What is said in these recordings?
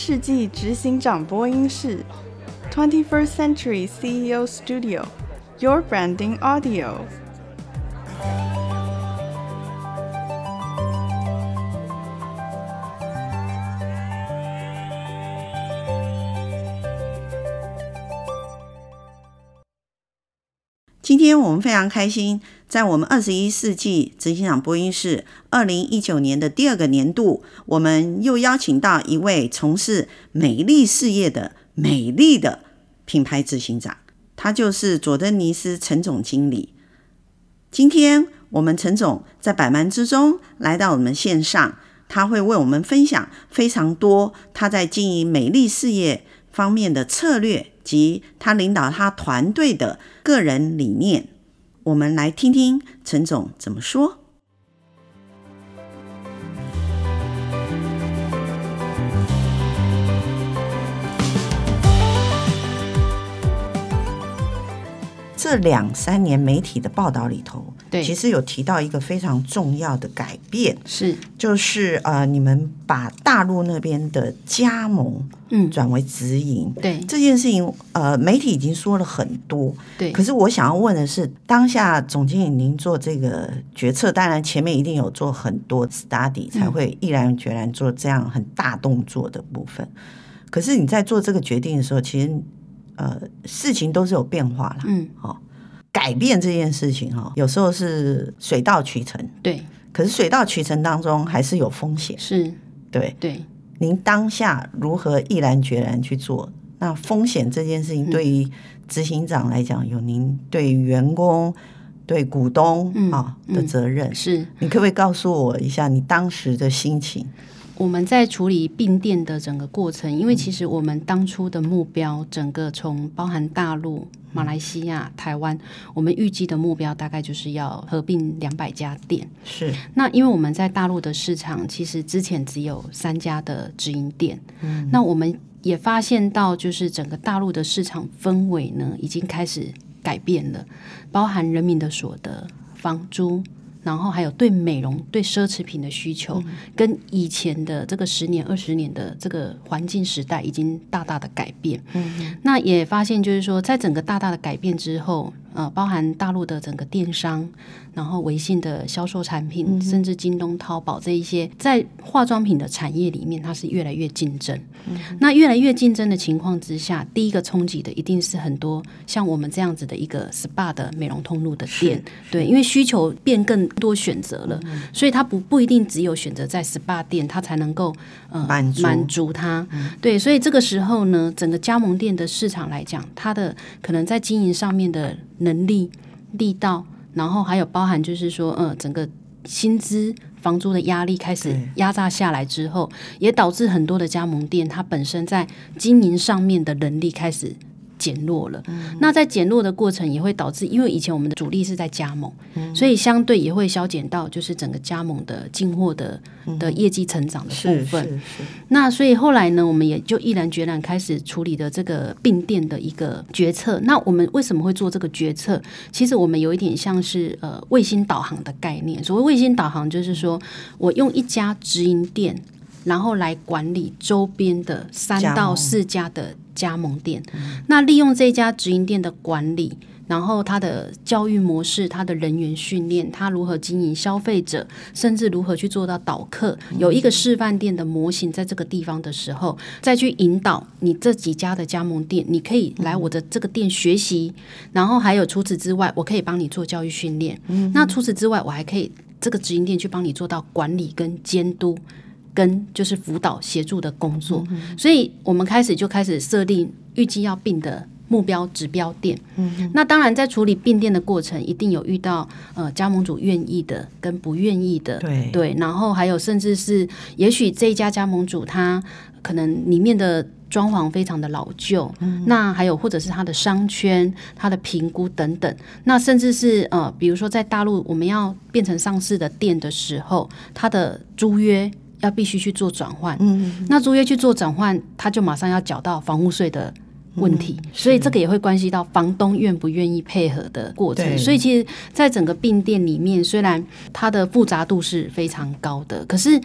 世纪执行长播音室，Twenty First Century CEO Studio，Your Branding Audio。 今天我们非常开心，在我们二十一世纪执行长播音室二零一九年的第二个年度，我们又邀请到一位从事美丽事业的美丽的品牌执行长，他就是佐登尼斯陈总经理。今天我们陈总在百忙之中来到我们线上，他会为我们分享非常多他在经营美丽事业方面的策略。及他领导他团队的个人理念，我们来听听陈总怎么说。这两三年媒体的报道里头，对，其实有提到一个非常重要的改变，是就是呃，你们把大陆那边的加盟嗯转为直营，对这件事情呃，媒体已经说了很多，对。可是我想要问的是，当下总经理您做这个决策，当然前面一定有做很多 study，才会毅然决然做这样很大动作的部分。可是你在做这个决定的时候，其实。呃，事情都是有变化了，嗯，哦，改变这件事情哈，有时候是水到渠成，对，可是水到渠成当中还是有风险，是，对，对。您当下如何毅然决然去做？那风险这件事情对于执行长来讲，有您对员工、对股东啊的责任，是。你可不可以告诉我一下你当时的心情？我们在处理并店的整个过程，因为其实我们当初的目标，整个从包含大陆、马来西亚、台湾，我们预计的目标大概就是要合并两百家店。是。那因为我们在大陆的市场，其实之前只有三家的直营店。嗯。那我们也发现到，就是整个大陆的市场氛围呢，已经开始改变了，包含人民的所得、房租。然后还有对美容、对奢侈品的需求，跟以前的这个十年、二十年的这个环境时代已经大大的改变。嗯，那也发现就是说，在整个大大的改变之后，呃，包含大陆的整个电商。然后微信的销售产品，嗯、甚至京东、淘宝这一些，在化妆品的产业里面，它是越来越竞争。嗯、那越来越竞争的情况之下，第一个冲击的一定是很多像我们这样子的一个 SPA 的美容通路的店，对，因为需求变更多选择了，嗯、所以它不不一定只有选择在 SPA 店，它才能够呃满足满足它。嗯、对，所以这个时候呢，整个加盟店的市场来讲，它的可能在经营上面的能力力道。然后还有包含，就是说，呃，整个薪资、房租的压力开始压榨下来之后，也导致很多的加盟店，它本身在经营上面的能力开始。减弱了，嗯、那在减弱的过程也会导致，因为以前我们的主力是在加盟，嗯、所以相对也会削减到就是整个加盟的进货的、嗯、的业绩成长的部分。那所以后来呢，我们也就毅然决然开始处理的这个并店的一个决策。那我们为什么会做这个决策？其实我们有一点像是呃卫星导航的概念。所谓卫星导航，就是说我用一家直营店。然后来管理周边的三到四家的加盟店，嗯、那利用这家直营店的管理，然后它的教育模式、它的人员训练、它如何经营消费者，甚至如何去做到导客，有一个示范店的模型在这个地方的时候，再去引导你这几家的加盟店，你可以来我的这个店学习，然后还有除此之外，我可以帮你做教育训练。嗯、那除此之外，我还可以这个直营店去帮你做到管理跟监督。跟就是辅导协助的工作，嗯、所以我们开始就开始设定预计要并的目标指标店。嗯、那当然在处理并店的过程，一定有遇到呃加盟主愿意的跟不愿意的，对对，然后还有甚至是也许这一家加盟主他可能里面的装潢非常的老旧，嗯、那还有或者是他的商圈、他的评估等等，那甚至是呃比如说在大陆我们要变成上市的店的时候，他的租约。要必须去做转换，嗯，那租约去做转换，他就马上要缴到房屋税的问题，嗯、所以这个也会关系到房东愿不愿意配合的过程。所以其实，在整个并店里面，虽然它的复杂度是非常高的，可是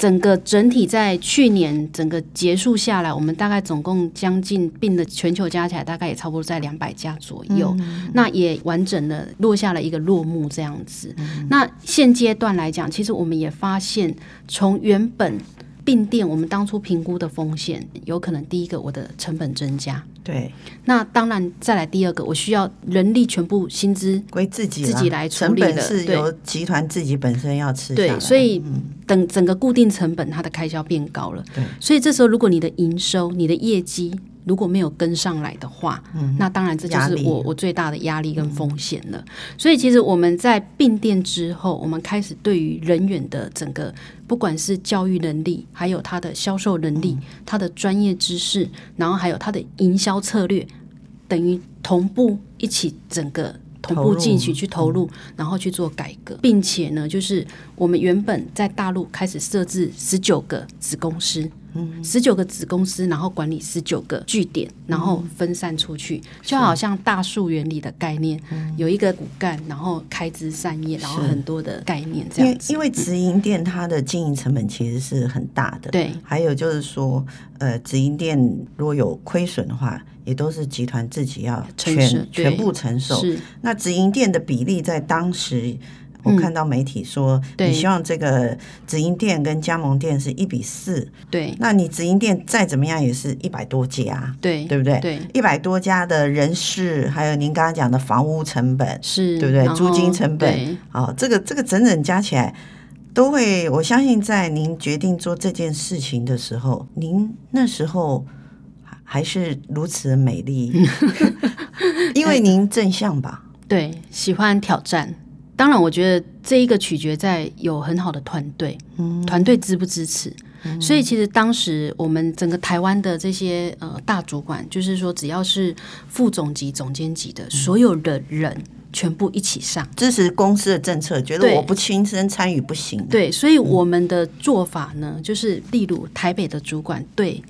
整个整体在去年整个结束下来，我们大概总共将近病的全球加起来，大概也差不多在两百家左右。嗯、那也完整的落下了一个落幕这样子。嗯、那现阶段来讲，其实我们也发现，从原本并店，我们当初评估的风险，有可能第一个我的成本增加。对，那当然再来第二个，我需要人力全部薪资归自己自己来处理的，是由集团自己本身要吃。对，所以等整个固定成本它的开销变高了。对，所以这时候如果你的营收、你的业绩，如果没有跟上来的话，嗯、那当然这就是我我最大的压力跟风险了。嗯、所以其实我们在并店之后，我们开始对于人员的整个，不管是教育能力，还有他的销售能力，嗯、他的专业知识，然后还有他的营销策略，等于同步一起整个同步进去去投入，然后去做改革，并且呢，就是我们原本在大陆开始设置十九个子公司。十九个子公司，然后管理十九个据点，然后分散出去，嗯、就好像大树原理的概念，有一个骨干，然后开枝散叶，然后很多的概念这样子。因为直营店它的经营成本其实是很大的，对。还有就是说，呃，直营店如果有亏损的话，也都是集团自己要全全部承受。是。那直营店的比例在当时。我看到媒体说，你希望这个直营店跟加盟店是一比四。对，那你直营店再怎么样也是一百多家，对，对不对？对，一百多家的人事，还有您刚刚讲的房屋成本，是，对不对？租金成本，啊，这个这个整整加起来，都会。我相信在您决定做这件事情的时候，您那时候还是如此美丽，因为您正向吧？对，喜欢挑战。当然，我觉得这一个取决在有很好的团队，嗯、团队支不支持。嗯、所以，其实当时我们整个台湾的这些呃大主管，就是说，只要是副总级、总监级的、嗯、所有的人，全部一起上支持公司的政策，觉得我不亲身参与不行。对，所以我们的做法呢，嗯、就是例如台北的主管对。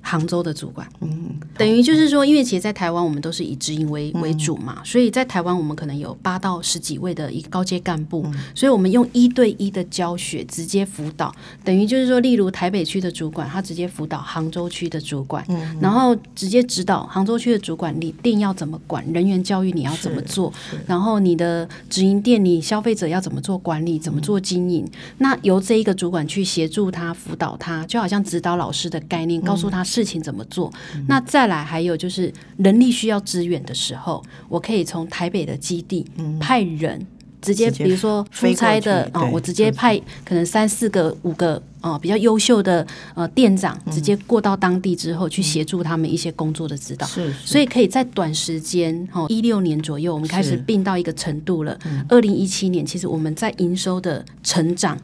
杭州的主管，嗯，等于就是说，因为其实，在台湾我们都是以直营为为主嘛，嗯、所以在台湾我们可能有八到十几位的一个高阶干部，嗯、所以我们用一对一的教学直接辅导，等于就是说，例如台北区的主管，他直接辅导杭州区的主管，嗯、然后直接指导杭州区的主管，你店要怎么管，人员教育你要怎么做，然后你的直营店你消费者要怎么做管理，怎么做经营，嗯、那由这一个主管去协助他辅导他，就好像指导老师的概念，告诉他。事情怎么做？那再来还有就是人力需要支援的时候，我可以从台北的基地派人直接，比如说出差的啊，我直接派可能三四个、五个啊比较优秀的呃店长，直接过到当地之后去协助他们一些工作的指导。是，所以可以在短时间哦，一六年左右我们开始并到一个程度了。二零一七年其实我们在营收的成长。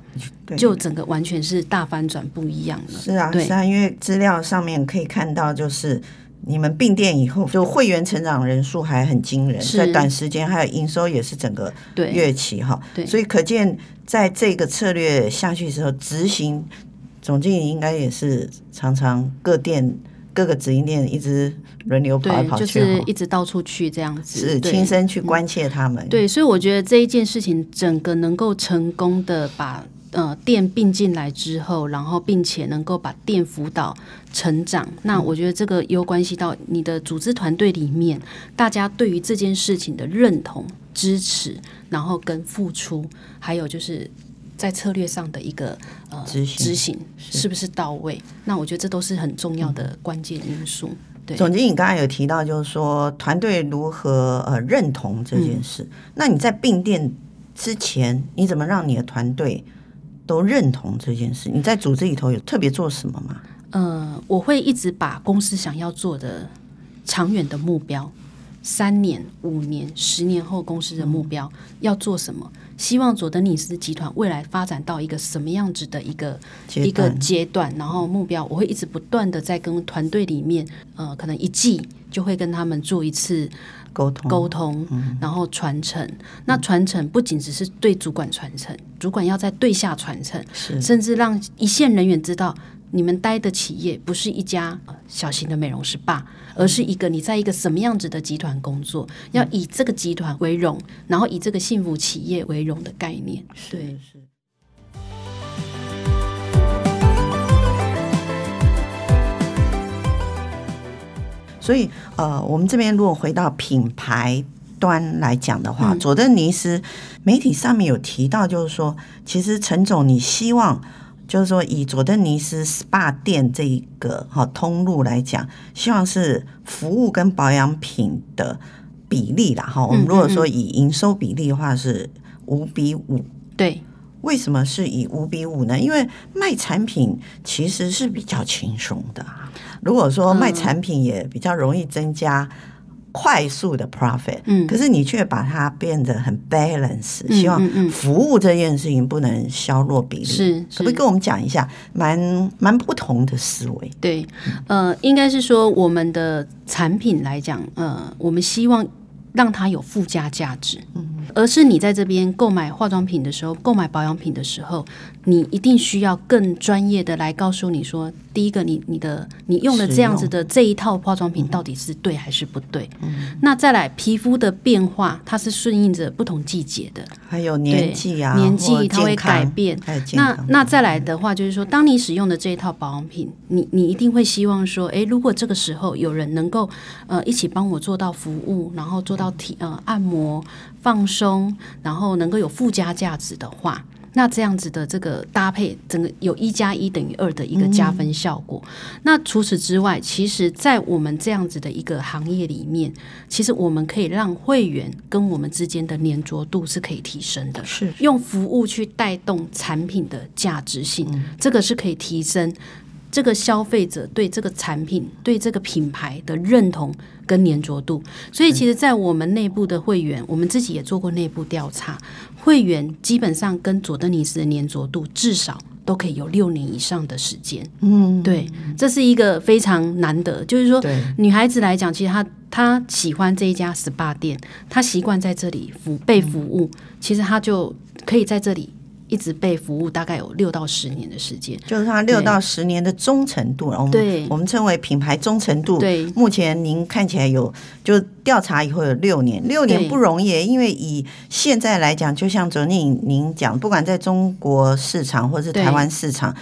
就整个完全是大翻转，不一样了。是啊，对是啊，因为资料上面可以看到，就是你们并店以后，就会员成长人数还很惊人，在短时间还有营收也是整个跃起哈。所以可见在这个策略下去之后，执行总经理应该也是常常各店各个直营店一直轮流跑来跑去，就是一直到处去这样子，是亲身去关切他们。对，所以我觉得这一件事情整个能够成功的把。呃，店并进来之后，然后并且能够把店辅导成长，那我觉得这个又关系到你的组织团队里面，大家对于这件事情的认同、支持，然后跟付出，还有就是在策略上的一个呃执行，执行是不是到位？是那我觉得这都是很重要的关键因素。嗯、对，总经理刚才有提到，就是说团队如何呃认同这件事。嗯、那你在并店之前，你怎么让你的团队？都认同这件事，你在组织里头有特别做什么吗？呃，我会一直把公司想要做的长远的目标，三年、五年、十年后公司的目标要做什么？希望佐登尼斯集团未来发展到一个什么样子的一个一个阶段，然后目标我会一直不断的在跟团队里面，呃，可能一季就会跟他们做一次。沟通，沟通，然后传承。嗯、那传承不仅只是对主管传承，主管要在对下传承，甚至让一线人员知道，你们待的企业不是一家小型的美容师吧而是一个你在一个什么样子的集团工作，嗯、要以这个集团为荣，然后以这个幸福企业为荣的概念。对，是。所以呃，我们这边如果回到品牌端来讲的话，嗯、佐登尼斯媒体上面有提到，就是说，其实陈总你希望。就是说，以佐登尼斯 SPA 店这一个哈通路来讲，希望是服务跟保养品的比例啦哈。我们如果说以营收比例的话，是五比五。对，为什么是以五比五呢？因为卖产品其实是比较轻松的。如果说卖产品也比较容易增加。快速的 profit，嗯，可是你却把它变得很 balance，嗯，希望服务这件事情不能削弱比例，是，可不可以跟我们讲一下，蛮蛮不同的思维？对，呃，应该是说我们的产品来讲，呃，我们希望让它有附加价值，而是你在这边购买化妆品的时候，购买保养品的时候，你一定需要更专业的来告诉你说。第一个，你你的你用的这样子的这一套化妆品到底是对还是不对？嗯、那再来，皮肤的变化它是顺应着不同季节的，还有年纪啊，年纪它会改变。那那再来的话，就是说，当你使用的这一套保养品，你你一定会希望说，哎，如果这个时候有人能够呃一起帮我做到服务，然后做到体呃按摩放松，然后能够有附加价值的话。那这样子的这个搭配，整个有一加一等于二的一个加分效果。嗯、那除此之外，其实，在我们这样子的一个行业里面，其实我们可以让会员跟我们之间的粘着度是可以提升的。是用服务去带动产品的价值性，嗯、这个是可以提升这个消费者对这个产品、对这个品牌的认同。跟粘着度，所以其实，在我们内部的会员，我们自己也做过内部调查，会员基本上跟佐登尼斯的粘着度至少都可以有六年以上的时间。嗯，对，这是一个非常难得，就是说，女孩子来讲，其实她她喜欢这一家 SPA 店，她习惯在这里服被服务，其实她就可以在这里。一直被服务大概有六到十年的时间，就是它六到十年的忠诚度，我们我们称为品牌忠诚度。对，目前您看起来有，就调查以后有六年，六年不容易，因为以现在来讲，就像昨天您讲，不管在中国市场或是台湾市场。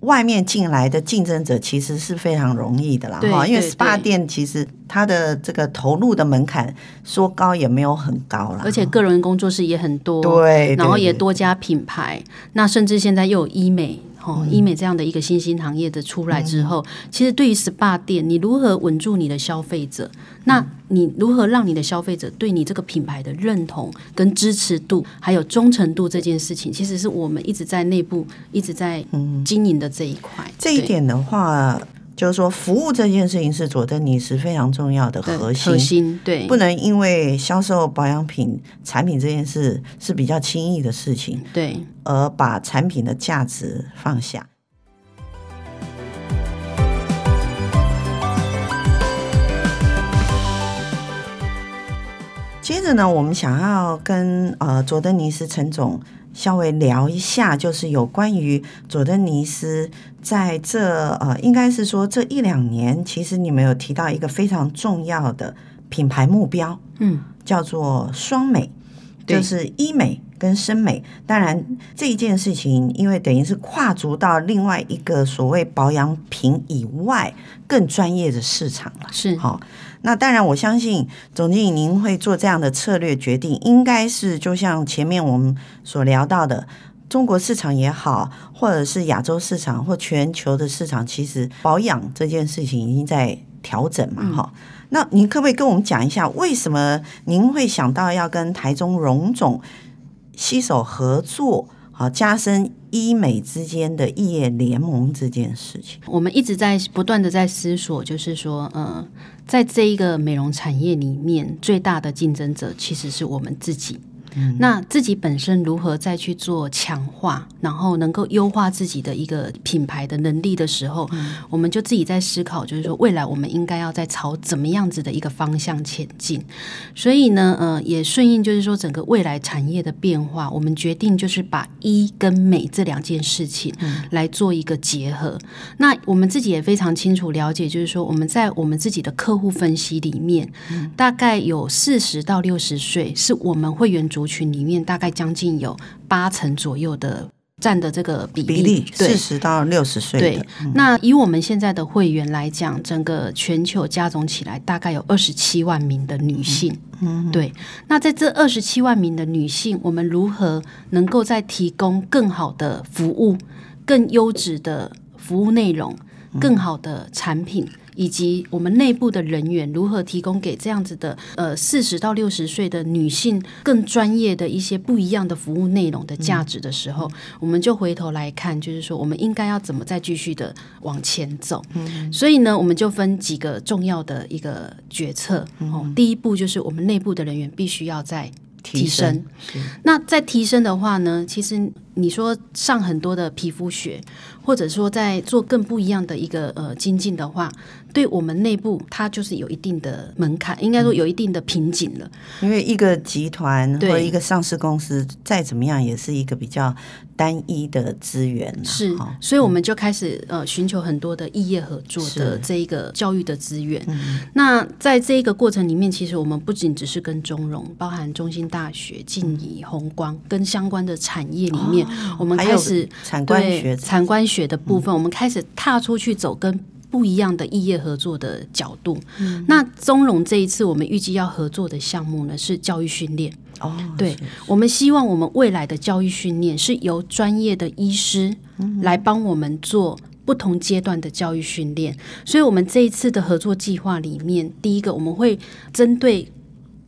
外面进来的竞争者其实是非常容易的啦，哈，因为 SPA 店其实它的这个投入的门槛说高也没有很高啦，而且个人工作室也很多，对，然后也多家品牌，那甚至现在又有医美。哦，医美这样的一个新兴行业的出来之后，嗯、其实对于 SPA 店，你如何稳住你的消费者？嗯、那你如何让你的消费者对你这个品牌的认同、跟支持度，还有忠诚度这件事情，其实是我们一直在内部一直在经营的这一块。嗯、这一点的话。就是说，服务这件事情是佐登尼斯非常重要的核心，核心对，不能因为销售保养品产品这件事是比较轻易的事情，对，而把产品的价值放下。接着呢，我们想要跟呃佐登尼斯陈总。稍微聊一下，就是有关于佐登尼斯在这呃，应该是说这一两年，其实你们有提到一个非常重要的品牌目标，嗯，叫做双美，就是医美跟生美。当然，这一件事情，因为等于是跨足到另外一个所谓保养品以外更专业的市场了，是好。那当然，我相信总经理您会做这样的策略决定，应该是就像前面我们所聊到的，中国市场也好，或者是亚洲市场或全球的市场，其实保养这件事情已经在调整嘛，哈、嗯。那您可不可以跟我们讲一下，为什么您会想到要跟台中荣总携手合作？好，加深医美之间的异业联盟这件事情，我们一直在不断的在思索，就是说，呃，在这一个美容产业里面，最大的竞争者其实是我们自己。那自己本身如何再去做强化，然后能够优化自己的一个品牌的能力的时候，嗯、我们就自己在思考，就是说未来我们应该要在朝怎么样子的一个方向前进。所以呢，呃，也顺应就是说整个未来产业的变化，我们决定就是把医跟美这两件事情来做一个结合。嗯、那我们自己也非常清楚了解，就是说我们在我们自己的客户分析里面，嗯、大概有四十到六十岁是我们会员族群里面大概将近有八成左右的占的这个比例，四十到六十岁。对，那以我们现在的会员来讲，整个全球加总起来大概有二十七万名的女性。嗯，对。那在这二十七万名的女性，我们如何能够再提供更好的服务、更优质的服务内容、更好的产品？以及我们内部的人员如何提供给这样子的呃四十到六十岁的女性更专业的一些不一样的服务内容的价值的时候，嗯、我们就回头来看，就是说我们应该要怎么再继续的往前走。嗯，所以呢，我们就分几个重要的一个决策。哦、嗯，第一步就是我们内部的人员必须要在提升。提升。那在提升的话呢，其实你说上很多的皮肤学，或者说在做更不一样的一个呃精进的话。对我们内部，它就是有一定的门槛，应该说有一定的瓶颈了。因为一个集团或者一个上市公司，再怎么样也是一个比较单一的资源。是，所以我们就开始呃寻求很多的异业合作的这一个教育的资源。那在这一个过程里面，其实我们不仅只是跟中融，包含中心大学、静宜、弘光跟相关的产业里面，哦、我们开始产官学产官学的部分，嗯、我们开始踏出去走跟。不一样的异业合作的角度。嗯、那中融这一次，我们预计要合作的项目呢是教育训练。哦，对，我们希望我们未来的教育训练是由专业的医师来帮我们做不同阶段的教育训练。嗯、所以，我们这一次的合作计划里面，第一个我们会针对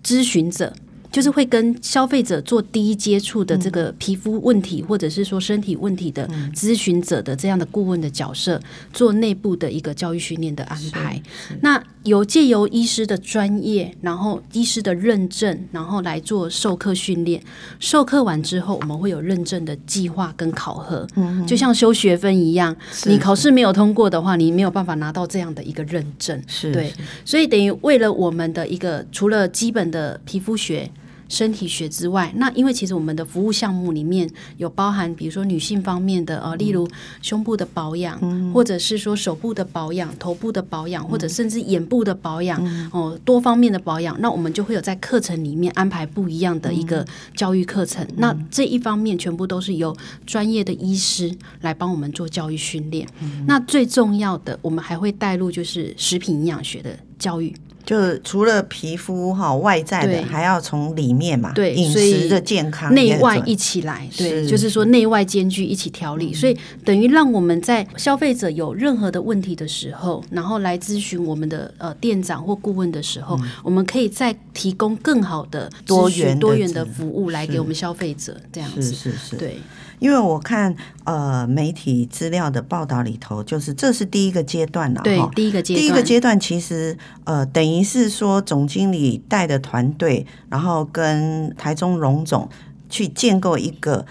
咨询者。就是会跟消费者做第一接触的这个皮肤问题，或者是说身体问题的咨询者的这样的顾问的角色，做内部的一个教育训练的安排。那有借由医师的专业，然后医师的认证，然后来做授课训练。授课完之后，我们会有认证的计划跟考核，就像修学分一样。你考试没有通过的话，你没有办法拿到这样的一个认证。是对，所以等于为了我们的一个除了基本的皮肤学。身体学之外，那因为其实我们的服务项目里面有包含，比如说女性方面的呃，例如胸部的保养，嗯、或者是说手部的保养、头部的保养，嗯、或者甚至眼部的保养，哦、嗯，多方面的保养，那我们就会有在课程里面安排不一样的一个教育课程。嗯、那这一方面全部都是由专业的医师来帮我们做教育训练。嗯、那最重要的，我们还会带入就是食品营养学的教育。就除了皮肤哈外在的，还要从里面嘛，对，饮食的健康内外一起来，对，就是说内外兼具一起调理，所以等于让我们在消费者有任何的问题的时候，然后来咨询我们的呃店长或顾问的时候，我们可以再提供更好的多元多元的服务来给我们消费者，这样子。是是是，对。因为我看呃媒体资料的报道里头，就是这是第一个阶段了，对，第一个阶段，第一个阶段其实呃等于是说总经理带的团队，然后跟台中荣总去建构一个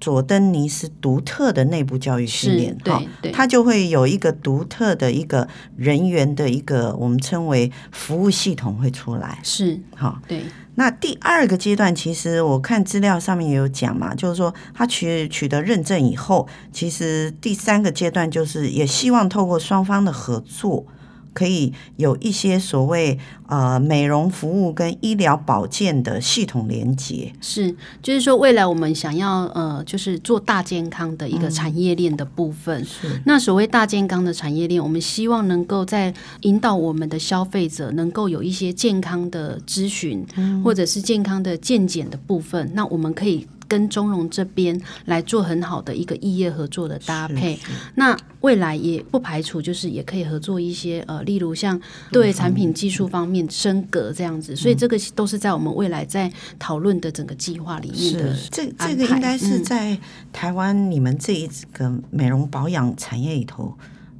佐登尼斯独特的内部教育训练，哈，对，它就会有一个独特的一个人员的一个我们称为服务系统会出来，是，好，对。那第二个阶段，其实我看资料上面也有讲嘛，就是说他取取得认证以后，其实第三个阶段就是也希望透过双方的合作。可以有一些所谓呃美容服务跟医疗保健的系统连接，是，就是说未来我们想要呃就是做大健康的一个产业链的部分。嗯、是，那所谓大健康的产业链，我们希望能够在引导我们的消费者能够有一些健康的咨询，嗯、或者是健康的健检的部分，那我们可以。跟中融这边来做很好的一个异业合作的搭配，那未来也不排除就是也可以合作一些呃，例如像对产品技术方面升格这样子，嗯、所以这个都是在我们未来在讨论的整个计划里面的。这这个应该是在台湾你们这一个美容保养产业里头，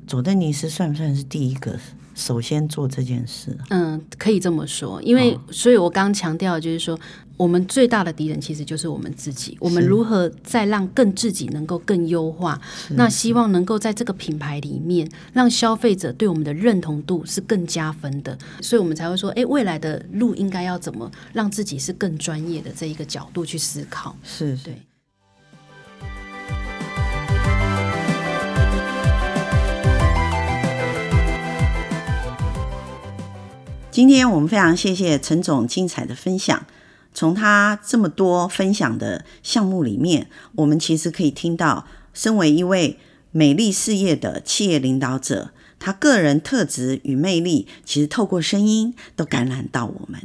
佐登尼斯算不算是第一个？首先做这件事，嗯，可以这么说，因为，所以我刚刚强调就是说，我们最大的敌人其实就是我们自己。我们如何再让更自己能够更优化？那希望能够在这个品牌里面，让消费者对我们的认同度是更加分的。所以我们才会说，哎，未来的路应该要怎么让自己是更专业的这一个角度去思考？是对。今天我们非常谢谢陈总精彩的分享。从他这么多分享的项目里面，我们其实可以听到，身为一位美丽事业的企业领导者，他个人特质与魅力，其实透过声音都感染到我们。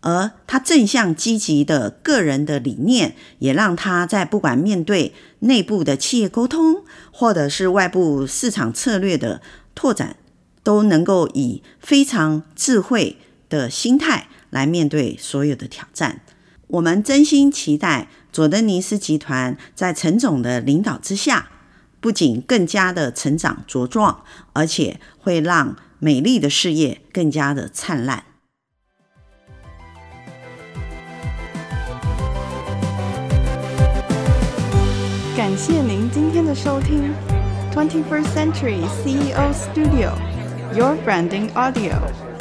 而他正向积极的个人的理念，也让他在不管面对内部的企业沟通，或者是外部市场策略的拓展，都能够以非常智慧的心态来面对所有的挑战。我们真心期待佐登尼斯集团在陈总的领导之下，不仅更加的成长茁壮，而且会让美丽的事业更加的灿烂。感谢您今天的收听，Twenty First Century CEO Studio，Your Branding Audio。